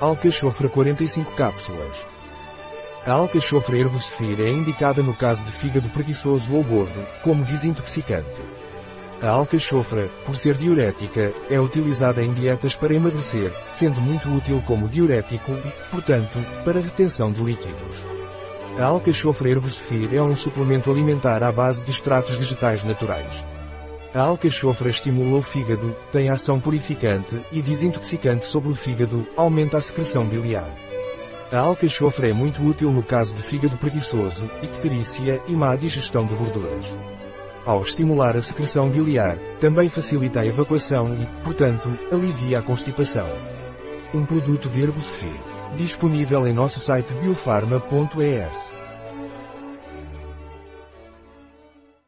Alcachofra 45 cápsulas. A alcachofra Herbosfir é indicada no caso de fígado preguiçoso ou gordo, como desintoxicante. A alcachofra, por ser diurética, é utilizada em dietas para emagrecer, sendo muito útil como diurético e, portanto, para retenção de líquidos. A alcachofra Herbosfir é um suplemento alimentar à base de extratos vegetais naturais. A alcachofra estimula o fígado, tem ação purificante e desintoxicante sobre o fígado, aumenta a secreção biliar. A alcachofra é muito útil no caso de fígado preguiçoso, icterícia e má digestão de gorduras. Ao estimular a secreção biliar, também facilita a evacuação e, portanto, alivia a constipação. Um produto de Herbosfir. Disponível em nosso site biofarma.es.